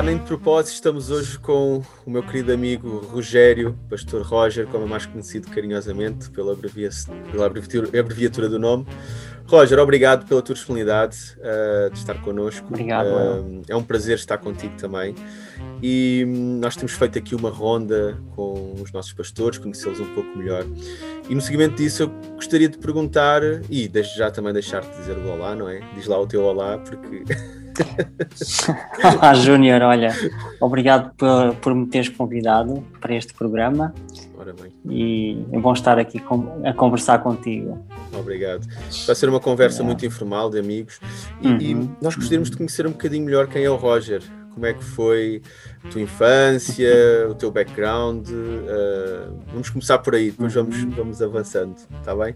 Olá, nem de propósito, estamos hoje com o meu querido amigo Rogério, Pastor Roger, como é mais conhecido carinhosamente pela, pela abreviatura, do nome. Roger, obrigado pela tua disponibilidade uh, de estar connosco. Obrigado. Uh, é um prazer estar contigo também. E um, nós temos feito aqui uma ronda com os nossos pastores, conhecê-los um pouco melhor. E no seguimento disso, eu gostaria de perguntar, e desde já também deixar-te dizer o olá, não é? Diz lá o teu olá, porque. Olá, Júnior. Olha, obrigado por, por me teres convidado para este programa. Ora bem. E é bom estar aqui com, a conversar contigo. Obrigado. Vai ser uma conversa é. muito informal de amigos. E, uhum. e nós gostaríamos de conhecer um bocadinho melhor quem é o Roger. Como é que foi a tua infância, o teu background? Uh, vamos começar por aí, depois vamos, uhum. vamos avançando, está bem?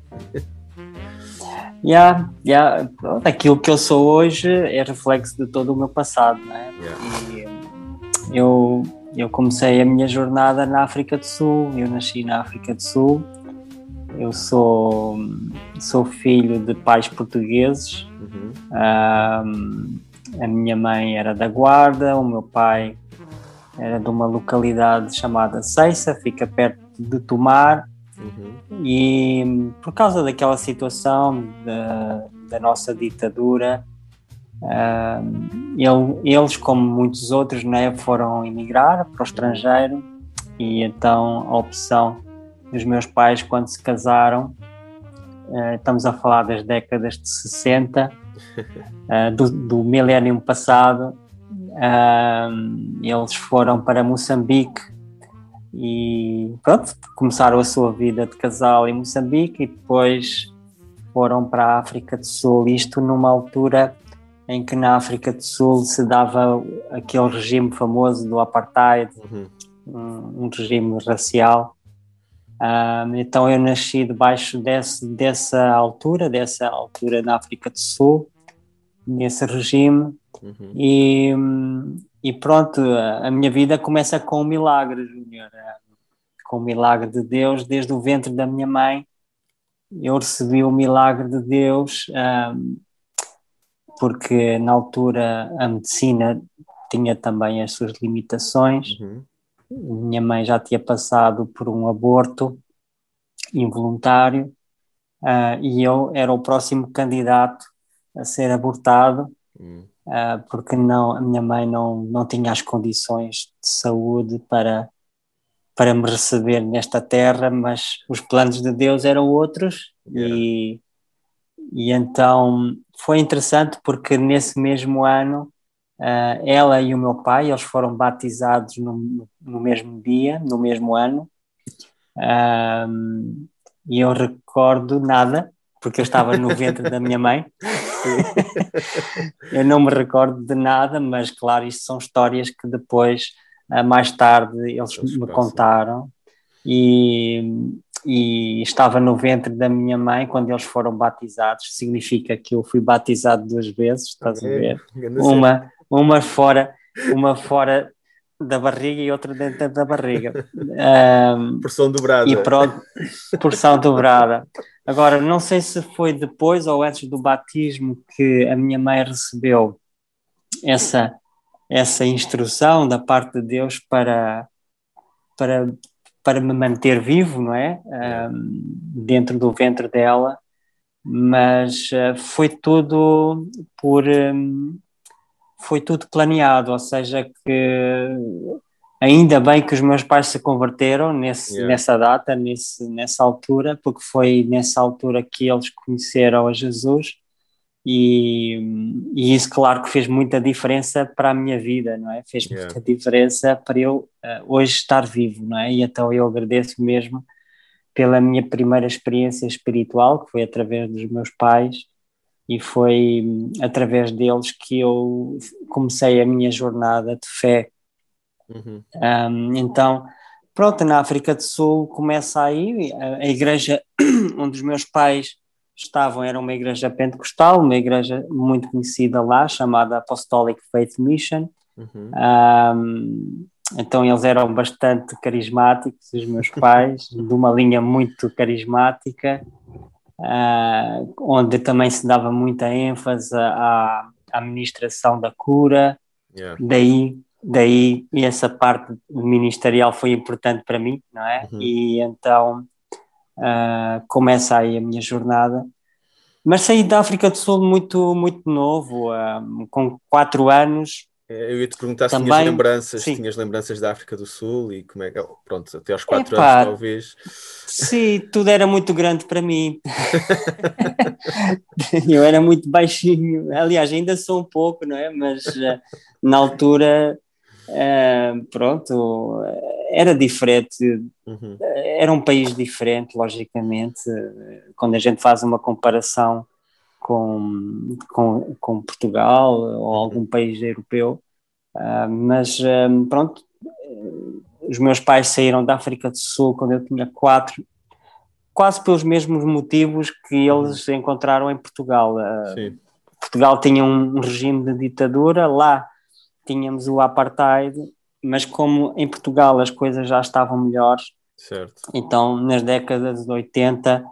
Yeah, yeah. Aquilo que eu sou hoje é reflexo de todo o meu passado, né? Yeah. E eu, eu comecei a minha jornada na África do Sul, eu nasci na África do Sul, eu sou, sou filho de pais portugueses, uhum. um, a minha mãe era da Guarda, o meu pai era de uma localidade chamada Ceissa, fica perto de Tomar, Uhum. E por causa daquela situação da, da nossa ditadura, uh, ele, eles, como muitos outros, né, foram emigrar para o estrangeiro e então a opção dos meus pais quando se casaram, uh, estamos a falar das décadas de 60, uh, ah, do, do milénio passado, eles foram para Moçambique e pronto, começaram a sua vida de casal em Moçambique e depois foram para a África do Sul, isto numa altura em que na África do Sul se dava aquele regime famoso do apartheid, uhum. um, um, regime racial. Um, então eu nasci debaixo desse, dessa altura, dessa altura na África do Sul, nesse regime, uhum. e, e pronto, a minha vida começa com um milagre, Júnior. Com o milagre de Deus, desde o ventre da minha mãe, eu recebi o milagre de Deus, porque na altura a medicina tinha também as suas limitações. Uhum. Minha mãe já tinha passado por um aborto involuntário uh, e eu era o próximo candidato a ser abortado. Uhum uh, porque não, a minha mãe não, não tinha as condições de saúde para, para me receber nesta terra, mas os planos de Deus eram outros yeah. e, e então foi interessante porque nesse mesmo ano uh, ela e o meu pai, eles foram batizados no, no mesmo dia, no mesmo ano, uh, e eu recordo nada, porque eu estava no ventre da minha mãe. eu não me recordo de nada, mas claro, isto são histórias que depois, ah, mais tarde, eles me contaram. E, e estava no ventre da minha mãe quando eles foram batizados. Significa que eu fui batizado duas vezes, estás okay. a ver? Uma, uma fora, uma fora da barriga e outra dentro da barriga. Um, porção dobrada. E pronto, porção dobrada. Agora, não sei se foi depois ou antes do batismo que a minha mãe recebeu essa, essa instrução da parte de Deus para, para, para me manter vivo, não é? Um, dentro do ventre dela, mas uh, foi tudo por. Um, foi tudo planeado, ou seja, que ainda bem que os meus pais se converteram nesse, yeah. nessa data, nesse, nessa altura, porque foi nessa altura que eles conheceram a Jesus e, e isso, claro, que fez muita diferença para a minha vida, não é? Fez yeah. muita diferença para eu uh, hoje estar vivo, não é? E então eu agradeço mesmo pela minha primeira experiência espiritual, que foi através dos meus pais e foi através deles que eu comecei a minha jornada de fé. Uhum. Um, então, pronto, na África do Sul começa aí, a, a, igreja onde os meus pais estavam era uma igreja pentecostal, uma igreja muito conhecida lá, chamada Apostolic Faith Mission. Uhum. Um, então eles eram bastante carismáticos, os meus pais, de uma linha muito carismática uh, onde também se dava muita ênfase à, à administração da cura. Yeah. Daí daí essa parte ministerial foi importante para mim, não é? Uhum. E então uh, começa aí a minha jornada. Mas saí da África do Sul muito, muito novo, uh, com quatro anos, eu ia te perguntar se Também, tinhas lembranças, sim. tinhas lembranças da África do Sul e como é que. Pronto, até aos 4 Epá, anos, talvez. Sim, tudo era muito grande para mim. eu era muito baixinho. Aliás, ainda sou um pouco, não é? Mas uh, na altura, uh, pronto, era diferente. Uhum. Era um país diferente, logicamente. Quando a gente faz uma comparação com, com, com Portugal ou uhum. algum país europeu, uh, mas um, pronto, os meus pais saíram da África do Sul quando eu tinha quatro, quase pelos mesmos motivos que uhum. eles encontraram em Portugal. Uh, Portugal tinha um, um regime de ditadura, lá tínhamos o apartheid, mas como em Portugal as coisas já estavam melhores, certo. então nas décadas de 80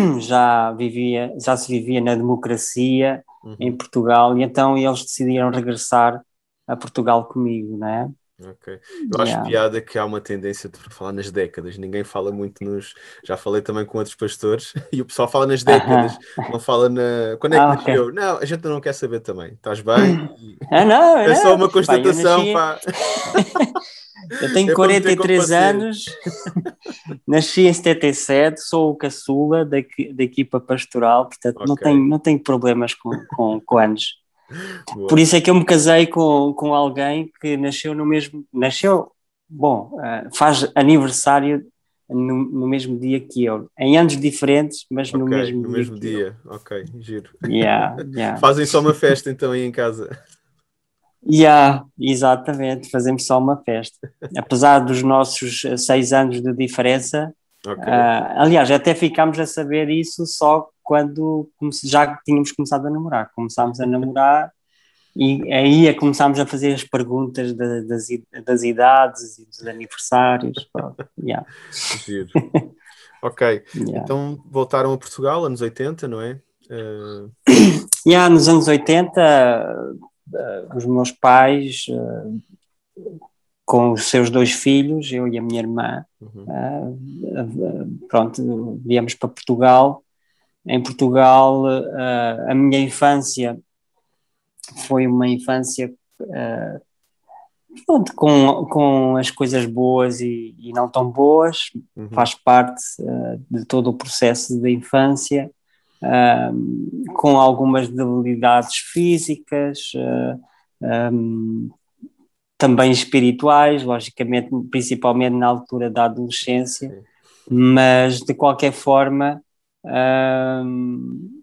já vivia, já se vivia na democracia uhum. em Portugal e então eles decidiram regressar a Portugal comigo, não é? Ok. Eu acho yeah. piada que há uma tendência de falar nas décadas. Ninguém fala muito nos. Já falei também com outros pastores e o pessoal fala nas décadas, uh -huh. não fala na. Quando é que ah, nasceu? Okay. Não, a gente não quer saber também. Estás bem? Ah, não, é só uma constatação. Nasci... eu tenho é 43 anos, nasci em 77, sou o caçula da, da equipa pastoral, portanto okay. não, tenho, não tenho problemas com, com, com anos. Boa. Por isso é que eu me casei com, com alguém que nasceu no mesmo. Nasceu, bom, uh, faz aniversário no, no, mesmo dia que eu, em anos diferentes, mas okay, no mesmo no dia. mesmo dia, ok, giro. Yeah, yeah. Fazem só uma festa então aí em casa. Yeah, exatamente, fazemos só uma festa. Apesar dos nossos seis anos de diferença, okay. uh, aliás, até ficámos a saber isso só quando já tínhamos começado a namorar. Começámos a namorar e aí é começámos a fazer as perguntas das, das idades e dos aniversários. yeah. Giro. ok, yeah. então voltaram a Portugal, anos 80, não é? Uh... Yeah, nos anos 80, uh, os meus pais, uh, com os seus dois filhos, eu e a minha irmã, uhum. pronto, viemos para Portugal em Portugal, a minha infância foi uma infância uh, com, com as coisas boas e, e não tão boas, uhum. faz parte de todo o processo da infância, com algumas debilidades físicas, um, também espirituais, logicamente, principalmente na altura da adolescência, mas de qualquer forma Uh,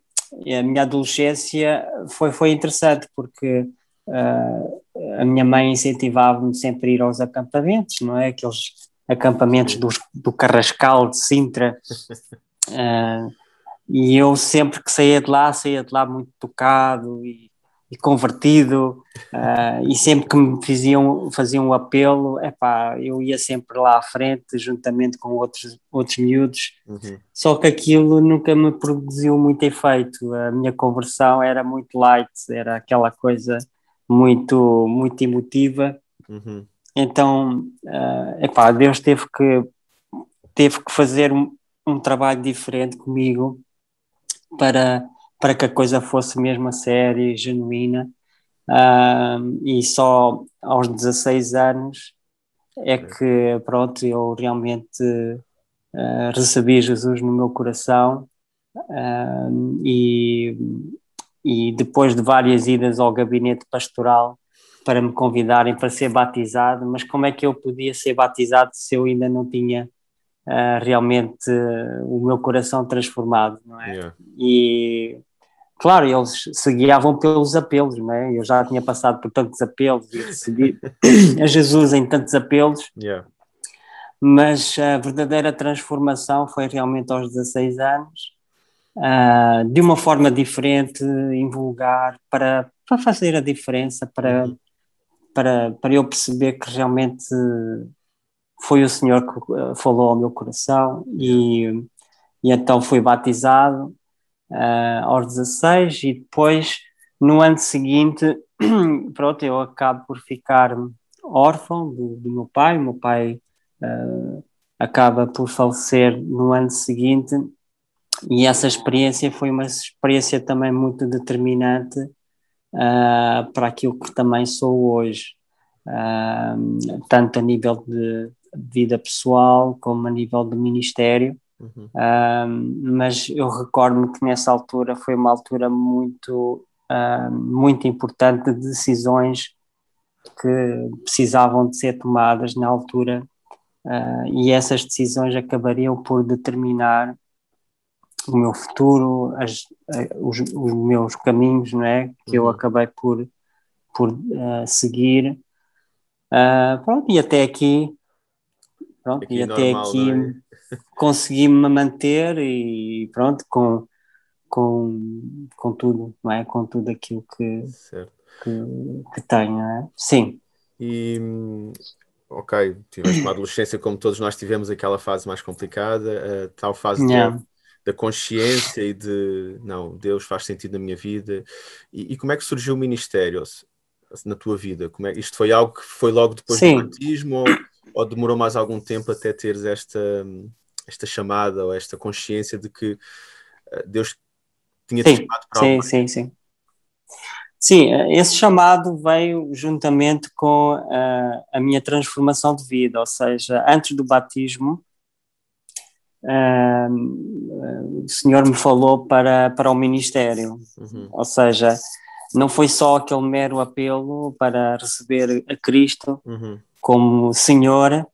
a minha adolescência foi, foi interessante porque uh, a minha mãe incentivava-me sempre a ir aos acampamentos, não é? Aqueles acampamentos do, do Carrascal de Sintra. Uh, e eu sempre que saía de lá, saía de lá muito tocado e e convertido, uh, e sempre que me faziam, faziam um apelo, epá, eu ia sempre lá à frente, juntamente com outros, outros miúdos, uhum. só que aquilo nunca me produziu muito efeito, a minha conversão era muito light, era aquela coisa muito, muito emotiva, uhum. então, uh, epá, Deus teve que, teve que fazer um, um trabalho diferente comigo para para que a coisa fosse mesmo a séria e genuína. Uh, e só aos 16 anos é que, pronto, eu realmente uh, recebi Jesus no meu coração uh, e, e depois de várias idas ao gabinete pastoral para me convidarem para ser batizado, mas como é que eu podia ser batizado se eu ainda não tinha uh, realmente o meu coração transformado, não é? Yeah. E Claro, eles se guiavam pelos apelos, não é? Eu já tinha passado por tantos apelos e recebi a Jesus em tantos apelos, yeah. mas a verdadeira transformação foi realmente aos 16 anos, uh, de uma forma diferente, invulgar, para, para fazer a diferença, para, uhum. para, para eu perceber que realmente foi o Senhor que ah, falou ao meu coração e, e então fui batizado uh, aos 16 e depois no ano seguinte pronto, eu acabo por ficar órfão do, do meu pai. O meu pai uh, acaba por falecer no ano seguinte, e essa experiência foi uma experiência também muito determinante uh, para aquilo que também sou hoje, uh, tanto a nível de vida pessoal como a nível do ministério. Uhum. Uh, mas eu recordo-me que nessa altura foi uma altura muito, muito importante de decisões que precisavam de ser tomadas na altura uh, e essas decisões acabariam por determinar o meu futuro, as, uh, os, os, meus caminhos, não é? Que uhum. eu acabei por, por uh, seguir. pronto, e até aqui, pronto, aqui e até normal, aqui é? consegui-me manter e pronto, com, com, com tudo, não é? Com tudo aquilo que, que, que tenho, é? Sim. E ok, tiveste uma adolescência como todos nós tivemos, aquela fase mais complicada, a tal fase yeah. de, da consciência e de não, Deus faz sentido na minha vida. E, e, como é que surgiu o ministério na tua vida? Como é, isto foi algo que foi logo depois Sim. do batismo ou, ou, demorou mais algum tempo até teres esta, esta chamada ou esta consciência de que eh, Deus tinha te chamado para sim, algo? Sim, sim, sim. Sim, esse chamado veio juntamente com uh, a minha transformação de vida, ou seja, antes do batismo, uh, o Senhor me falou para, para o ministério, uhum. ou seja, não foi só aquele mero apelo para receber a Cristo uhum. Como Senhor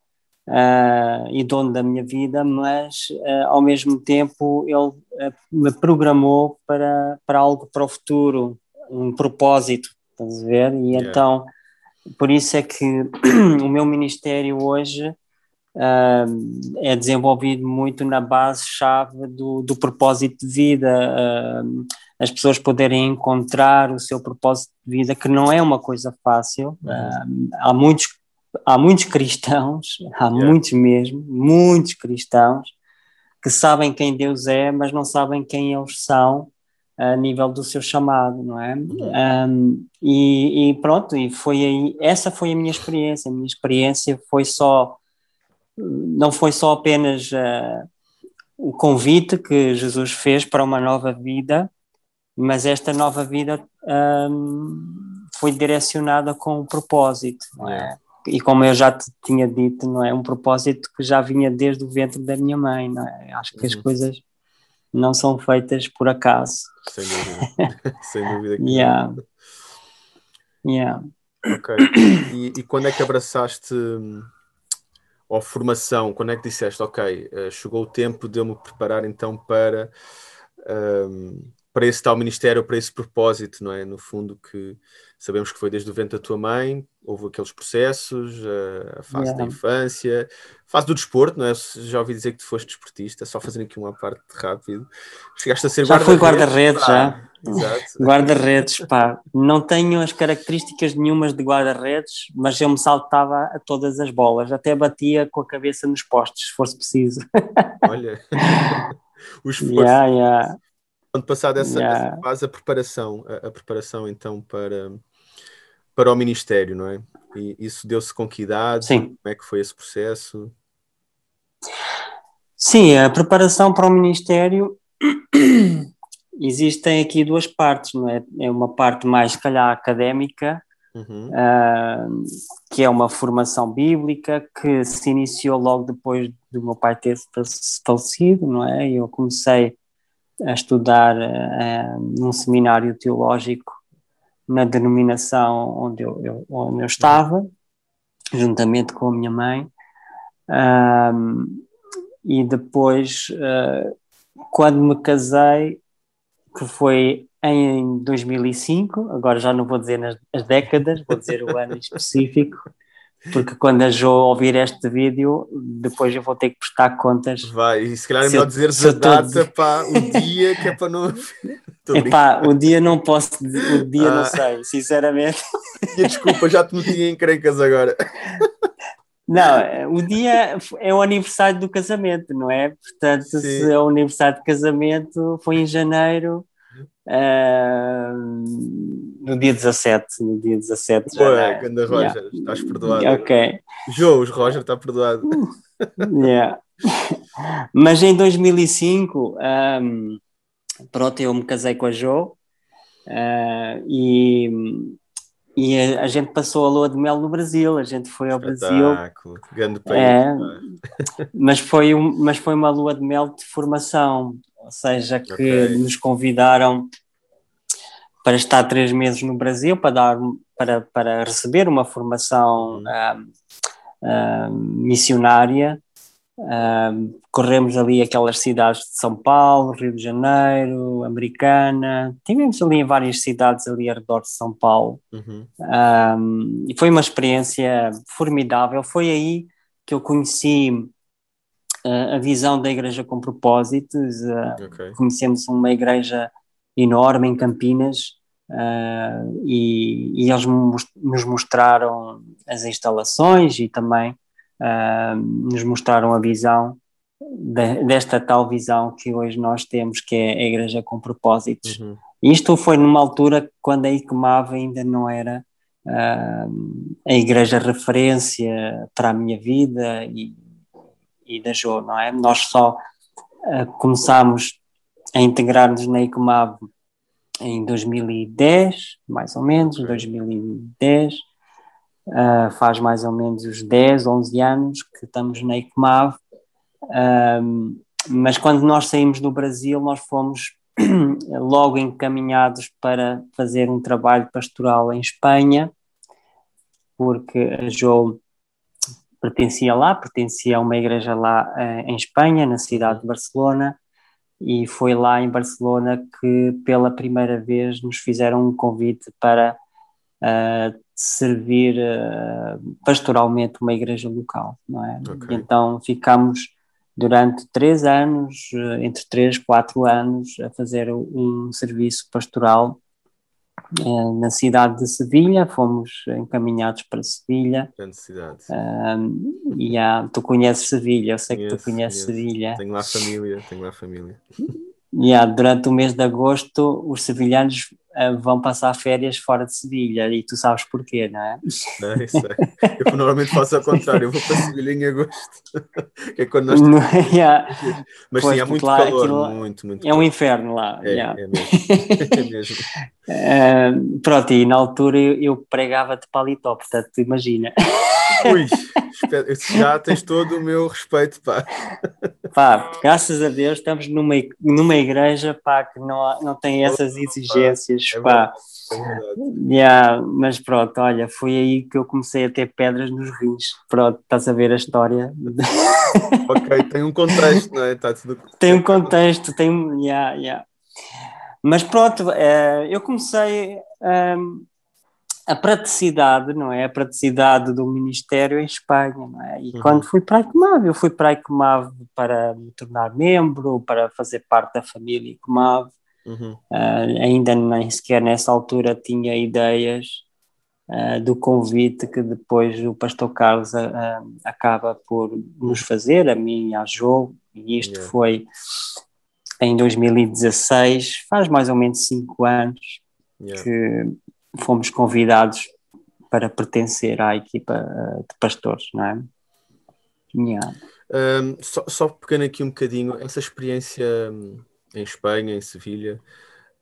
uh, e dono da minha vida, mas ao mesmo tempo Ele me programou para, para algo para o futuro um propósito, estás a ver? E yeah. então, por isso é que o meu ministério hoje uh, é desenvolvido muito na base-chave do, do propósito de vida, uh, as pessoas poderem encontrar o seu propósito de vida, que não é uma coisa fácil. Uh, há muitos há muitos cristãos, há yeah. muitos mesmo, muitos cristãos que sabem quem Deus é, mas não sabem quem eles são a nível do seu chamado, não é? Um, e, e, pronto, e foi aí, essa foi a minha experiência. A minha experiência foi só, não foi só apenas uh, o convite que Jesus fez para uma nova vida, mas esta nova vida um, foi direcionada com um propósito, não é? E como eu já te tinha dito, não é? Um propósito que já vinha desde o ventre da minha mãe, não é? Acho que uhum. as coisas não são feitas por acaso. Sem dúvida. Sem dúvida. Que yeah. Yeah. Ok. E, e, quando é que abraçaste a formação? Quando é que disseste, ok, uh, chegou o tempo de eu me preparar então para, um, para esse tal ministério, para esse propósito, não é? No fundo, que sabemos que foi desde o vento da tua mãe, houve aqueles processos, a fase yeah. da infância, a fase do desporto, não é? Já ouvi dizer que tu foste desportista, só fazendo aqui uma parte rápido. Chegaste a ser já guarda-redes. Já fui guarda-redes, já. Guarda-redes, pá. Não tenho as características nenhumas de guarda-redes, mas eu me saltava a todas as bolas, até batia com a cabeça nos postes, se fosse preciso. Olha, o esforço. Yeah, yeah. Quando passada essa, yeah. essa fase, a preparação, a, a preparação então para para o Ministério, não é? E isso deu-se com que idade? Sim. Como é que foi esse processo? Sim, a preparação para o Ministério existem aqui duas partes, não é? É uma parte mais, se calhar, académica, uhum. uh, que é uma formação bíblica que se iniciou logo depois do meu pai ter falecido, não é? Eu comecei a estudar uh, num seminário teológico na denominação onde eu, eu, onde eu estava, juntamente com a minha mãe. Um, e depois, uh, quando me casei, que foi em 2005, agora já não vou dizer nas, as décadas, vou dizer o ano específico, porque quando a Jo ouvir este vídeo, depois eu vou ter que prestar contas. Vai, e se calhar é melhor dizeres a data, pá, o dia, que é para não. Epá, o dia não posso, o dia ah. não sei, sinceramente. Desculpa, já te meti em crencas agora. Não, o dia é o aniversário do casamento, não é? Portanto, Sim. se é o aniversário de casamento foi em janeiro, Uh, no dia 17, no dia 17. Ué, Ganda Roger, yeah. estás perdoado. Ok. Joe, Roger está perdoado. yeah. Mas em 2005, um, pronto, eu me casei com a Jo uh, e, e a, a, gente passou a lua de mel no Brasil, a gente foi ao Brasil. Grande país. É, mas, foi um, mas foi uma lua de mel de formação, ou seja, que okay. nos convidaram para estar três meses no Brasil, para, dar, para, para receber uma formação uh, uh, missionária Uh, corremos ali aquelas cidades de São Paulo, Rio de Janeiro, Americana, tivemos ali em várias cidades ali ao redor de São Paulo uhum. e foi uma experiência formidável. Foi aí que eu conheci a visão da Igreja com Propósitos. Uh, okay. Conhecemos uma igreja enorme em Campinas e, e, eles nos mostraram as instalações e também uh, nos mostraram a visão de, desta tal visão que hoje nós temos, que é a Igreja com propósitos. Uhum. Isto foi numa altura quando a ICMAV ainda não era uh, a igreja referência para a minha vida e, e da Jo, não é? Nós só uh, começámos a integrar-nos na ICMAV em 2010, mais ou menos, 2010, Uh, faz mais ou menos os 10, 11 anos que estamos na ICMAV, uh, mas quando nós saímos do Brasil, nós fomos logo encaminhados para fazer um trabalho pastoral em Espanha, porque a Jo pertencia lá, pertencia a uma igreja lá uh, em Espanha, na cidade de Barcelona, e foi lá em Barcelona que pela primeira vez nos fizeram um convite para uh, servir uh, pastoralmente uma igreja local, não é? Okay. Então ficamos durante três anos, entre três, quatro anos, a fazer um serviço pastoral uh, na cidade de Sevilha, fomos encaminhados para Sevilha. Grande cidade. e yeah, tu conheces Sevilha, eu sei conheço, que tu conheces conheço. Sevilha. Tenho lá família, tenho lá família. Yeah, durante o mês de agosto, os sevilhanos uh, vão passar férias fora de Sevilha e tu sabes porquê, não é? Não, isso é. Eu normalmente faço ao contrário, eu vou para Sevilha em agosto, que é quando nós temos... yeah. Mas pois, sim, há muito lá, calor, muito, muito É um inferno lá. É, yeah. é mesmo. É mesmo. Uh, pronto, e na altura eu, eu pregava de paletó, portanto, imagina. Ui, já tens todo o meu respeito, pá. Pá, graças a Deus estamos numa, numa igreja, pá, que não, não tem essas exigências, é pá. É yeah, mas pronto, olha, foi aí que eu comecei a ter pedras nos rins. Pronto, estás a ver a história. ok, tem um contexto, não é? Tá tudo... Tem um contexto, tem. Yeah, yeah. Mas pronto, eh, eu comecei. Um, a praticidade, não é? A praticidade do Ministério em Espanha, não é? E uhum. quando fui para a ICMAV, eu fui para a ICMAV para me tornar membro, para fazer parte da família ICMAV. Uhum. Uh, ainda nem sequer nessa altura tinha ideias uh, do convite que depois o pastor Carlos uh, acaba por nos fazer, a mim e a Jo, e isto yeah. foi em 2016, faz mais ou menos cinco anos yeah. que fomos convidados para pertencer à equipa eh, de pastores, não é? Yeah. Um, só, só pegando aqui um bocadinho, essa experiência hum, em Espanha, em Sevilha,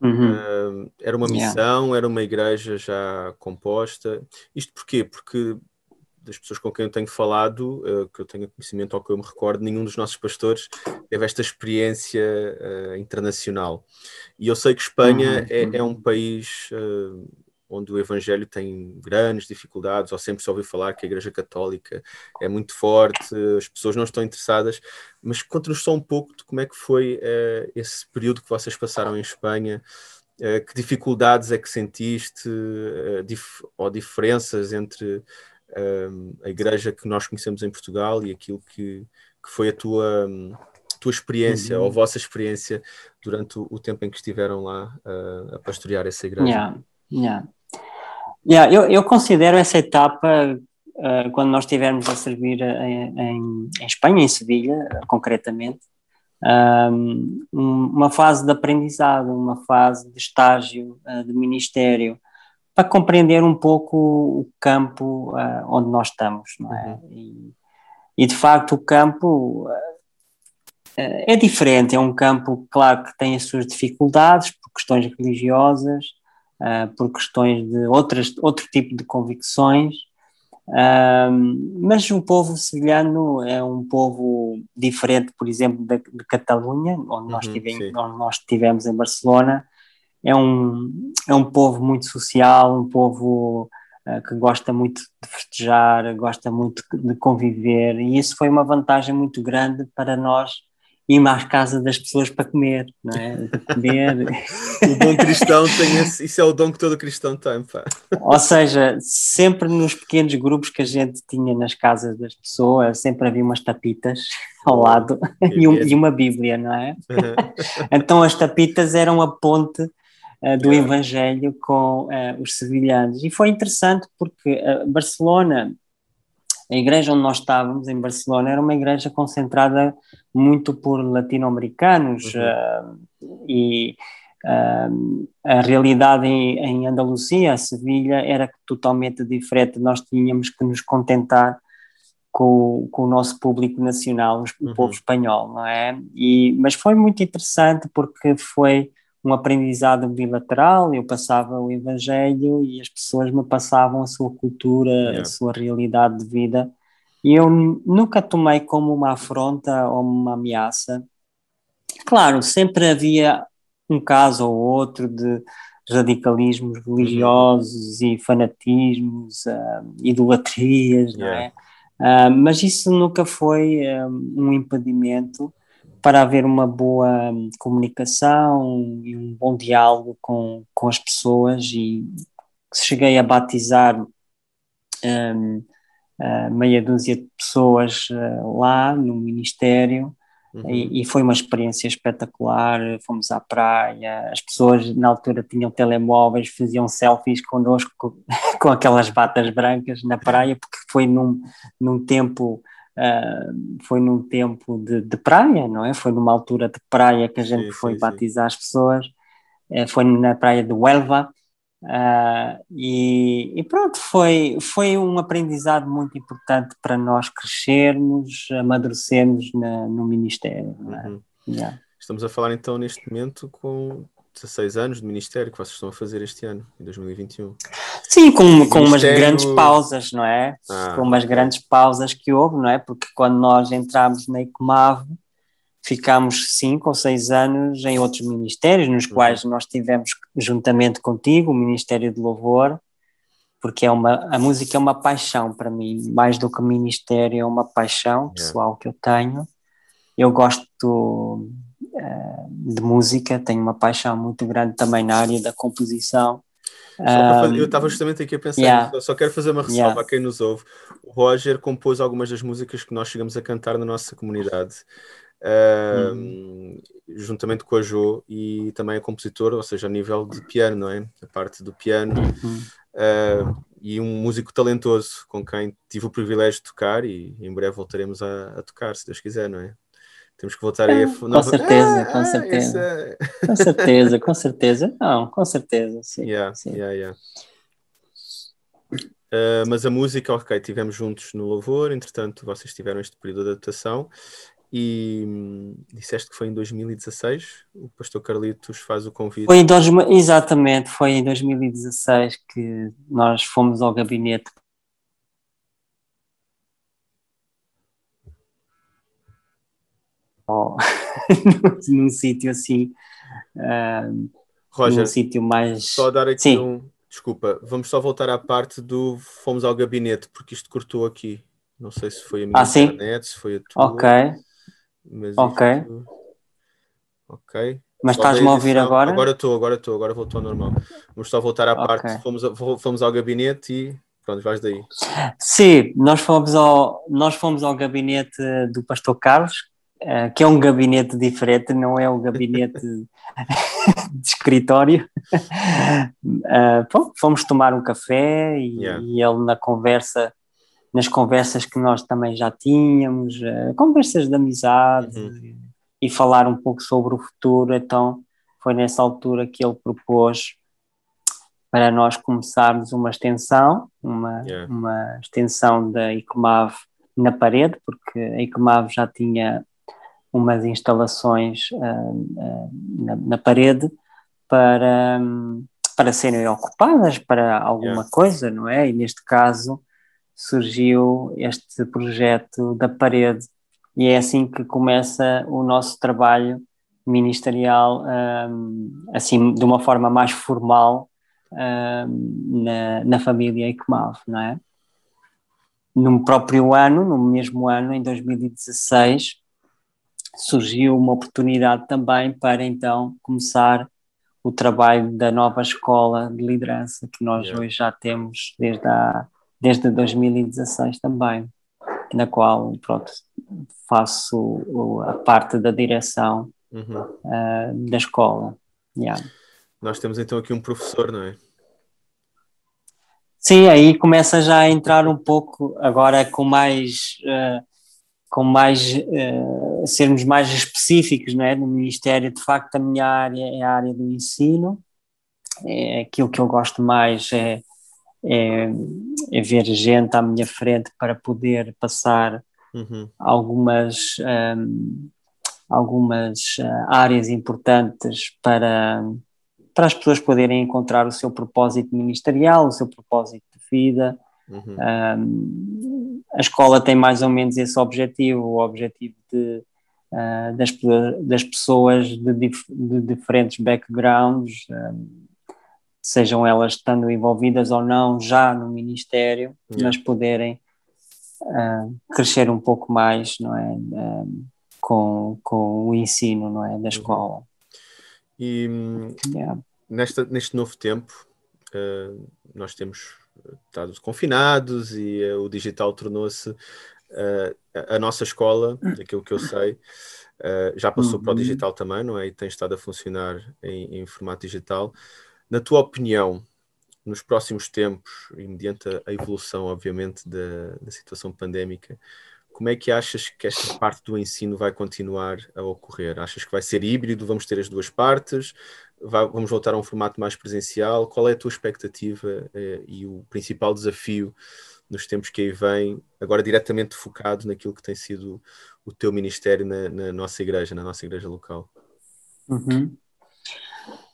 uhum. um, era uma missão, yeah. era uma igreja já composta. Isto porquê? Porque das pessoas com quem eu tenho falado, uh, que eu tenho conhecimento ou que eu me recordo, nenhum dos nossos pastores teve esta experiência uh, internacional. E eu sei que Espanha uhum. é, é, um país uh, onde o Evangelho tem grandes dificuldades, ou sempre se ouviu falar que a Igreja Católica é muito forte, as pessoas não estão interessadas, mas conta-nos só um pouco de como é que foi uh, esse período que vocês passaram em Espanha, uh, que dificuldades é que sentiste, uh, dif ou diferenças entre a Igreja que nós conhecemos em Portugal e aquilo que, que foi a tua. Um, tua experiência uhum. ou a vossa experiência durante o, o, tempo em que estiveram lá a pastorear essa igreja? Yeah, yeah. Yeah, eu, eu considero essa etapa uh, quando nós estivermos a servir em, em, em, Espanha, em Sevilha, concretamente, um, uma fase de aprendizado, uma fase de estágio uh, de ministério, para compreender um pouco o campo uh, onde nós estamos, não é? Uhum. E, e, de facto o campo é diferente, é um campo, claro, que tem as suas dificuldades por questões religiosas, por questões de outras, outro tipo de convicções, mas o povo sevilhano é um povo diferente, por exemplo, de, de Catalunha, onde, nós uhum, tivemos, onde nós estivemos em Barcelona. É um, é um povo muito social, um povo uh, que gosta muito de festejar, gosta muito de conviver, e isso foi uma vantagem muito grande para nós ir às casas das pessoas para comer, não é? Comer. o dom cristão tem esse, isso é o dom que todo cristão tem, pá. Ou seja, sempre nos pequenos grupos que a gente tinha nas casas das pessoas, sempre havia umas tapitas ao lado e, um, e, uma Bíblia, não é? então as tapitas eram a ponte uh, do Evangelho com uh, os sevilhanos. E foi interessante porque uh, Barcelona a igreja onde nós estávamos, em Barcelona, era uma igreja concentrada muito por latino-americanos uhum. uh, e uh, a realidade em, em Andalucia, a Sevilha, era totalmente diferente. Nós tínhamos que nos contentar com, com o nosso público nacional, o uhum. povo espanhol, não é? E, mas foi muito interessante porque foi um aprendizado bilateral, eu passava o Evangelho e as pessoas me passavam a sua cultura, yeah. a sua realidade de vida, e eu nunca tomei como uma afronta ou uma ameaça. Claro, sempre havia um caso ou outro de radicalismos religiosos uhum. e fanatismos, uh, idolatrias, yeah. não é? Uh, mas isso nunca foi um, um impedimento para haver uma boa comunicação e um bom diálogo com, com as pessoas e cheguei a batizar um, meia dúzia de pessoas uh, lá no Ministério uhum. e, e, foi uma experiência espetacular. Fomos à praia, as pessoas na altura tinham telemóveis, faziam selfies connosco com, com aquelas batas brancas na praia, porque foi num, num tempo Uh, foi num tempo de, de, praia, não é? Foi numa altura de praia que a gente sim, foi sim, batizar sim. as pessoas, uh, foi na praia de Huelva, uh, e, e, pronto, foi, foi um aprendizado muito importante para nós crescermos, amadurecermos na, no Ministério. É? Uhum. Yeah. Estamos a falar então neste momento com 16 anos de Ministério que vocês estão a fazer este ano, em 2021. Sim, com, com Ministério... umas grandes pausas, não é? Ah, com umas grandes pausas que houve, não é? Porque quando nós entramos na Ecomave, ficámos cinco ou seis anos em outros ministérios, nos uhum. quais nós tivemos, juntamente contigo, o Ministério de Louvor, porque é uma, a música é uma paixão para mim, mais do que ministério, é uma paixão pessoal yeah. que eu tenho. Eu gosto de música, tenho uma paixão muito grande também na área da composição. Fazer, eu estava justamente aqui a pensar, yeah. só quero fazer uma ressalva yeah. a quem nos ouve. O Roger compôs algumas das músicas que nós chegamos a cantar na nossa comunidade, uh, uhum. juntamente com a Jo, e também é compositor, ou seja, a nível de piano, não é? A parte do piano. Uhum. Uh, e um músico talentoso com quem tive o privilégio de tocar e em breve voltaremos a, a tocar, se Deus quiser, não é? Temos que voltar aí a. Com certeza, ah, com certeza. É... Com certeza, com certeza. Não, com certeza, sim. Yeah, sim. Yeah, yeah. Uh, mas a música, ok, tivemos juntos no Louvor, entretanto, vocês tiveram este período de adaptação e hum, disseste que foi em 2016, o pastor Carlitos faz o convite. Foi em dois, exatamente, foi em 2016 que nós fomos ao gabinete num sítio assim, uh, Roger, num sítio mais. Só dar aqui Sim. um. Desculpa, vamos só voltar à parte do fomos ao gabinete, porque isto cortou aqui. Não sei se foi a minha ah, internet, se foi a tua. Ok. Mas ok. Isto... Ok. Mas estás-me a ouvir agora? Agora estou, agora estou, agora voltou ao normal. Vamos só voltar à okay. parte, fomos, fomos ao gabinete e pronto, vais daí. Sim, nós fomos ao, nós fomos ao gabinete do pastor Carlos, uh, que é um gabinete diferente, não é um gabinete de escritório. Uh, bom, fomos tomar um café e, yeah. e, ele na conversa, nas conversas que nós também já tínhamos, uh, conversas de amizade. Uhum. E, falar um pouco sobre o futuro. Então, foi nessa altura que ele propôs para nós começarmos uma extensão, uma, yeah. uma extensão da ICMAV na parede, porque a ICMAV já tinha umas instalações uh, uh, na, na, parede para, para serem ocupadas para alguma yeah. coisa, não é? E neste caso surgiu este projeto da parede e é assim que começa o nosso trabalho ministerial, assim, de uma forma mais formal, na, na família ICMAV, não é? No próprio ano, no mesmo ano, em 2016, surgiu uma oportunidade também para então começar o trabalho da nova escola de liderança que nós yeah. hoje já temos desde, a, desde 2016 também, na qual pronto, faço a parte da direção uhum. uh, da escola. Yeah. Nós temos então aqui um professor, não é? Sim, aí começa já a entrar um pouco agora com mais uh, com mais uh, sermos mais específicos, não é? No Ministério, de facto, a minha área é a área do ensino. É, aquilo que eu gosto mais é, é, é ver gente à minha frente para poder passar uhum. algumas um, ehm, algumas uh, áreas importantes para para as pessoas poderem encontrar o seu propósito ministerial, o seu propósito de vida. Uhum. Um, a escola tem mais ou menos esse objetivo, o objetivo de, uh, das, das pessoas de, dif de diferentes backgrounds, um, sejam elas estando envolvidas ou não já no ministério, yeah. mas poderem uh, crescer um pouco mais, não é, um, com, com o ensino, não é, da uhum. escola. E yeah. nesta, neste novo tempo, uh, nós temos estado confinados e uh, o digital tornou-se uh, a, nossa escola, daquilo que eu sei, já passou uhum. para o uhum. digital também, não é? E tem estado a funcionar em, em formato digital. Na tua opinião, nos próximos tempos, e mediante a evolução, obviamente, da, da situação pandémica, como é que achas que esta parte do ensino vai continuar a ocorrer? Achas que vai ser híbrido? Vamos ter as duas partes? Vamos voltar a um formato mais presencial? Qual é a tua expectativa eh, e o principal desafio nos tempos que aí vem, agora diretamente focado naquilo que tem sido o teu ministério na, na nossa igreja, na nossa igreja local? Uhum.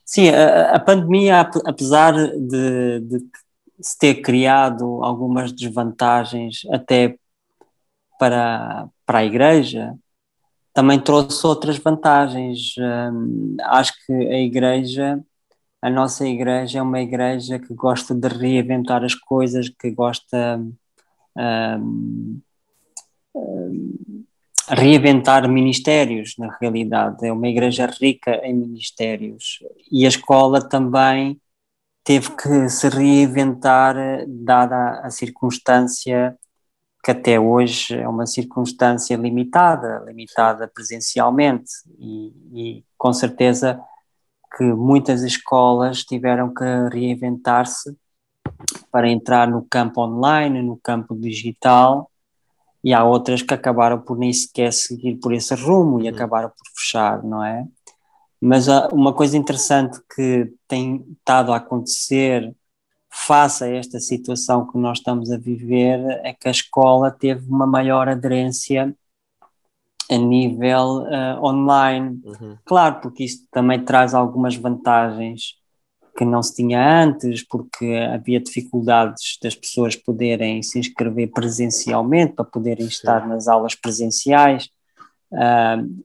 Sim, a, a, pandemia, apesar de, de se ter criado algumas desvantagens, até para, para a Igreja, também trouxe outras vantagens. Um, acho que a Igreja, a nossa Igreja, é uma Igreja que gosta de reinventar as coisas, que gosta. Um, um, reinventar ministérios, na realidade. É uma igreja rica em ministérios. E a escola também teve que se reinventar, dada a circunstância que até hoje é uma circunstância limitada, limitada presencialmente, e, e com certeza que muitas escolas tiveram que reinventar-se para entrar no campo online, no campo digital, e há outras que acabaram por nem sequer seguir por esse rumo e uhum. acabaram por fechar, não é? Mas uma coisa interessante que tem estado a acontecer face a esta situação que nós estamos a viver, é que a escola teve uma maior aderência a nível uh, online. Uhum. Claro, porque isso também traz algumas vantagens que não se tinha antes, porque havia dificuldades das pessoas poderem se inscrever presencialmente, para poderem Sim. estar nas aulas presenciais. Uh,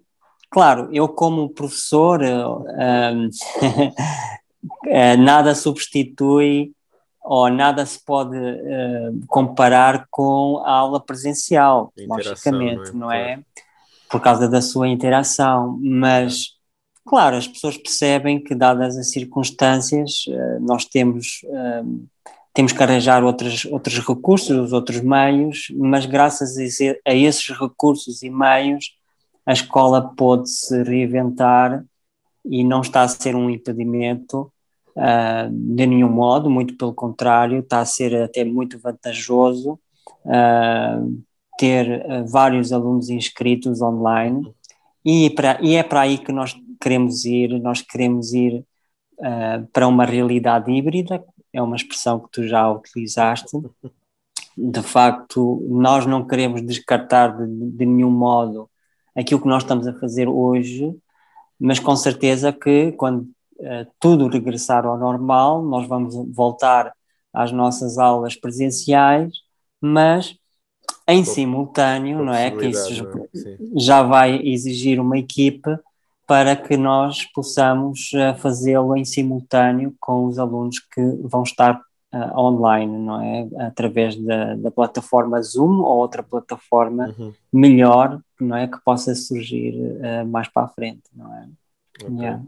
claro, eu como professor, uh, nada substitui ou nada se pode uh, comparar com a aula presencial, logicamente, não é? não é? Por causa da sua interação, mas claro, as pessoas percebem que dadas as circunstâncias, uh, nós temos uh, temos que arranjar outros, outros recursos, outros meios, mas graças a esses recursos e meios a escola pode se reinventar e não está a ser um impedimento uh, de nenhum modo, muito pelo contrário, está a ser até muito vantajoso uh, ter uh, vários alunos inscritos online e, para, e é para aí que nós queremos ir, nós queremos ir para uma realidade híbrida, é uma expressão que tu já utilizaste. De facto, nós não queremos descartar de, de nenhum modo aquilo que nós estamos a fazer hoje, mas com certeza que quando tudo regressar ao normal, nós vamos voltar às nossas aulas presenciais, mas em simultâneo, não é? Que isso é? já vai exigir uma equipe para que nós possamos uh, fazê-lo em simultâneo com os alunos que vão estar uh, online, não é? Através da, da, plataforma Zoom ou outra plataforma uhum. melhor, não é? Que possa surgir uh, mais para a frente, não é? Okay. Yeah.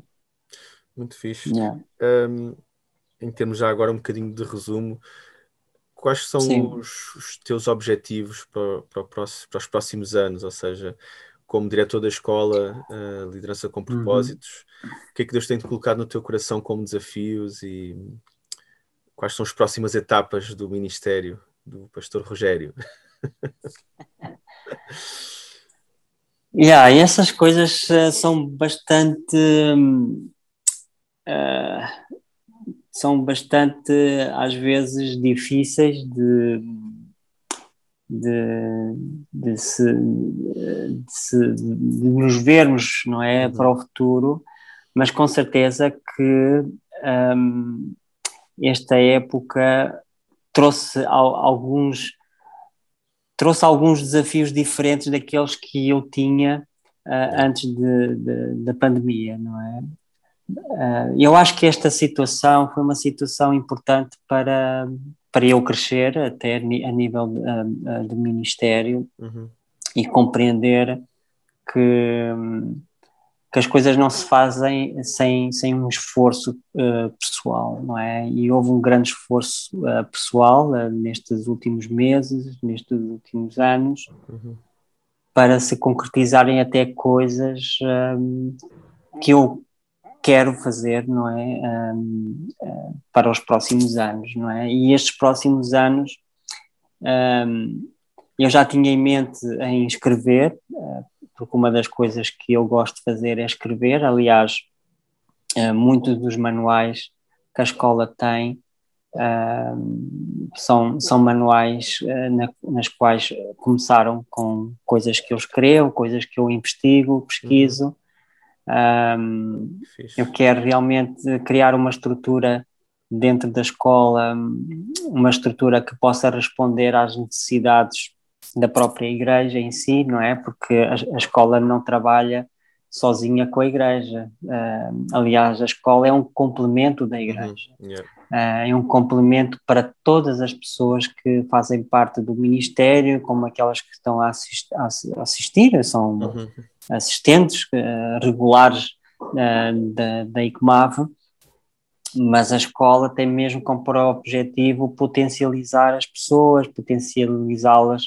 Muito fixe. Yeah. Um, em termos já agora um bocadinho de resumo, quais são os, os, teus objetivos para, para, próximo, para, os próximos anos? Ou seja, como diretor da escola, uh, liderança com uhum. propósitos, uhum. o que é que Deus tem colocado no teu coração como desafios e quais são as próximas etapas do ministério do pastor Rogério? yeah, essas coisas uh, são bastante uh, são bastante, às vezes, difíceis de, de, de, se, de, se, de nos vermos não é, uhum. para o futuro, mas com certeza que um, esta época trouxe alguns trouxe alguns desafios diferentes daqueles que eu tinha uh, antes de, da pandemia, não é? Uh, eu acho que esta situação foi uma situação importante para, para eu crescer, até a nível uh, de ministério, uhum. e compreender que, que as coisas não se fazem sem, sem um esforço uh, pessoal, não é? E houve um grande esforço pessoal nestes últimos meses, nestes últimos anos, uhum. para se concretizarem até coisas que eu quero fazer, não é, um, uh, para os próximos anos, não é? E estes próximos anos um, eu já tinha em mente em escrever, uh, porque uma das coisas que eu gosto de fazer é escrever. Aliás, uh, muitos dos manuais que a escola tem são, são manuais na, nas quais começaram com coisas que eu escrevo, coisas que eu investigo, pesquiso. Um, eu quero realmente criar uma estrutura dentro da escola, uma estrutura que possa responder às necessidades da própria igreja em si, não é? Porque a, a escola não trabalha sozinha com a igreja. Uh, aliás, a escola é um complemento da igreja. Uhum. Yeah. Uh, é um complemento para todas as pessoas que fazem parte do ministério, como aquelas que estão a, assist a assistir, são uhum assistentes uh, regulares da, da ICMAV, mas a escola tem mesmo como objetivo potencializar as pessoas, potencializá-las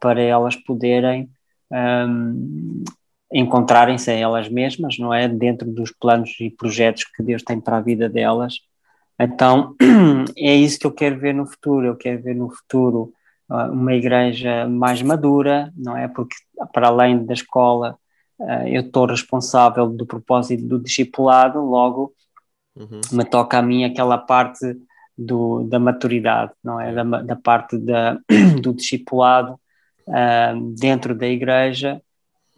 para elas poderem um, encontrarem-se a elas mesmas, não é? Dentro dos planos e projetos que Deus tem para a vida delas. Então, é isso que eu quero ver no futuro. Eu quero ver no futuro uh, uma igreja mais madura, não é? Porque, para além da escola, uh, eu estou responsável do propósito do discipulado, logo uhum. me toca a mim aquela parte do, da maturidade, não é? Da, da parte da, do discipulado uh, dentro da igreja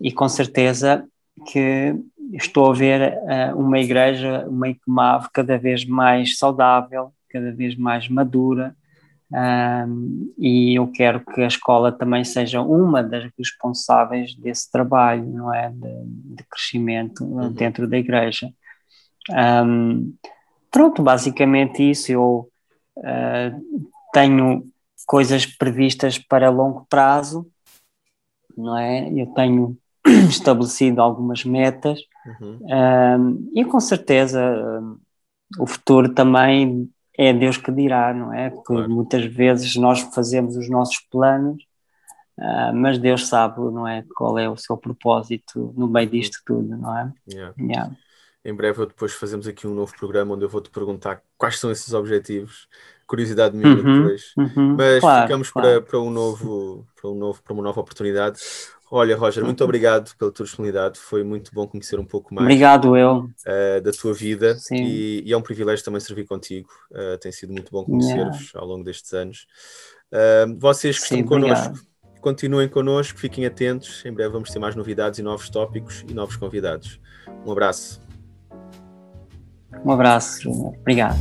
e com certeza que estou a ver uh, uma igreja, uma ICMAV cada vez mais saudável, cada vez mais madura, um, e eu quero que a escola também seja uma das responsáveis desse trabalho, não é? De, de crescimento uhum. dentro da igreja. Um, pronto, basicamente isso. Eu uh, tenho coisas previstas para longo prazo, não é? Eu tenho estabelecido algumas metas uhum. um, e com certeza o futuro também é Deus que dirá, não é? Porque claro. muitas vezes nós fazemos os nossos planos, uh, mas Deus sabe, não é? Qual é o seu propósito no meio disto tudo, não é? Yeah. Yeah. Em breve, depois fazemos aqui um novo programa onde eu vou-te perguntar quais são esses objetivos. Curiosidade minha uhum, depois. Uhum, mas claro, ficamos claro. Para, para, um novo, para, um novo, para uma nova oportunidade. Olha, Roger, muito obrigado pela tua disponibilidade. Foi muito bom conhecer um pouco mais. Obrigado, eu. Uh, da tua vida e, e, é um privilégio também servir contigo. Uh, tem sido muito bom conhecer-vos ao longo destes anos. Uh, vocês que estão connosco, continuem connosco, fiquem atentos. Em breve vamos ter mais novidades e novos tópicos e novos convidados. Um abraço. Um abraço, Obrigado.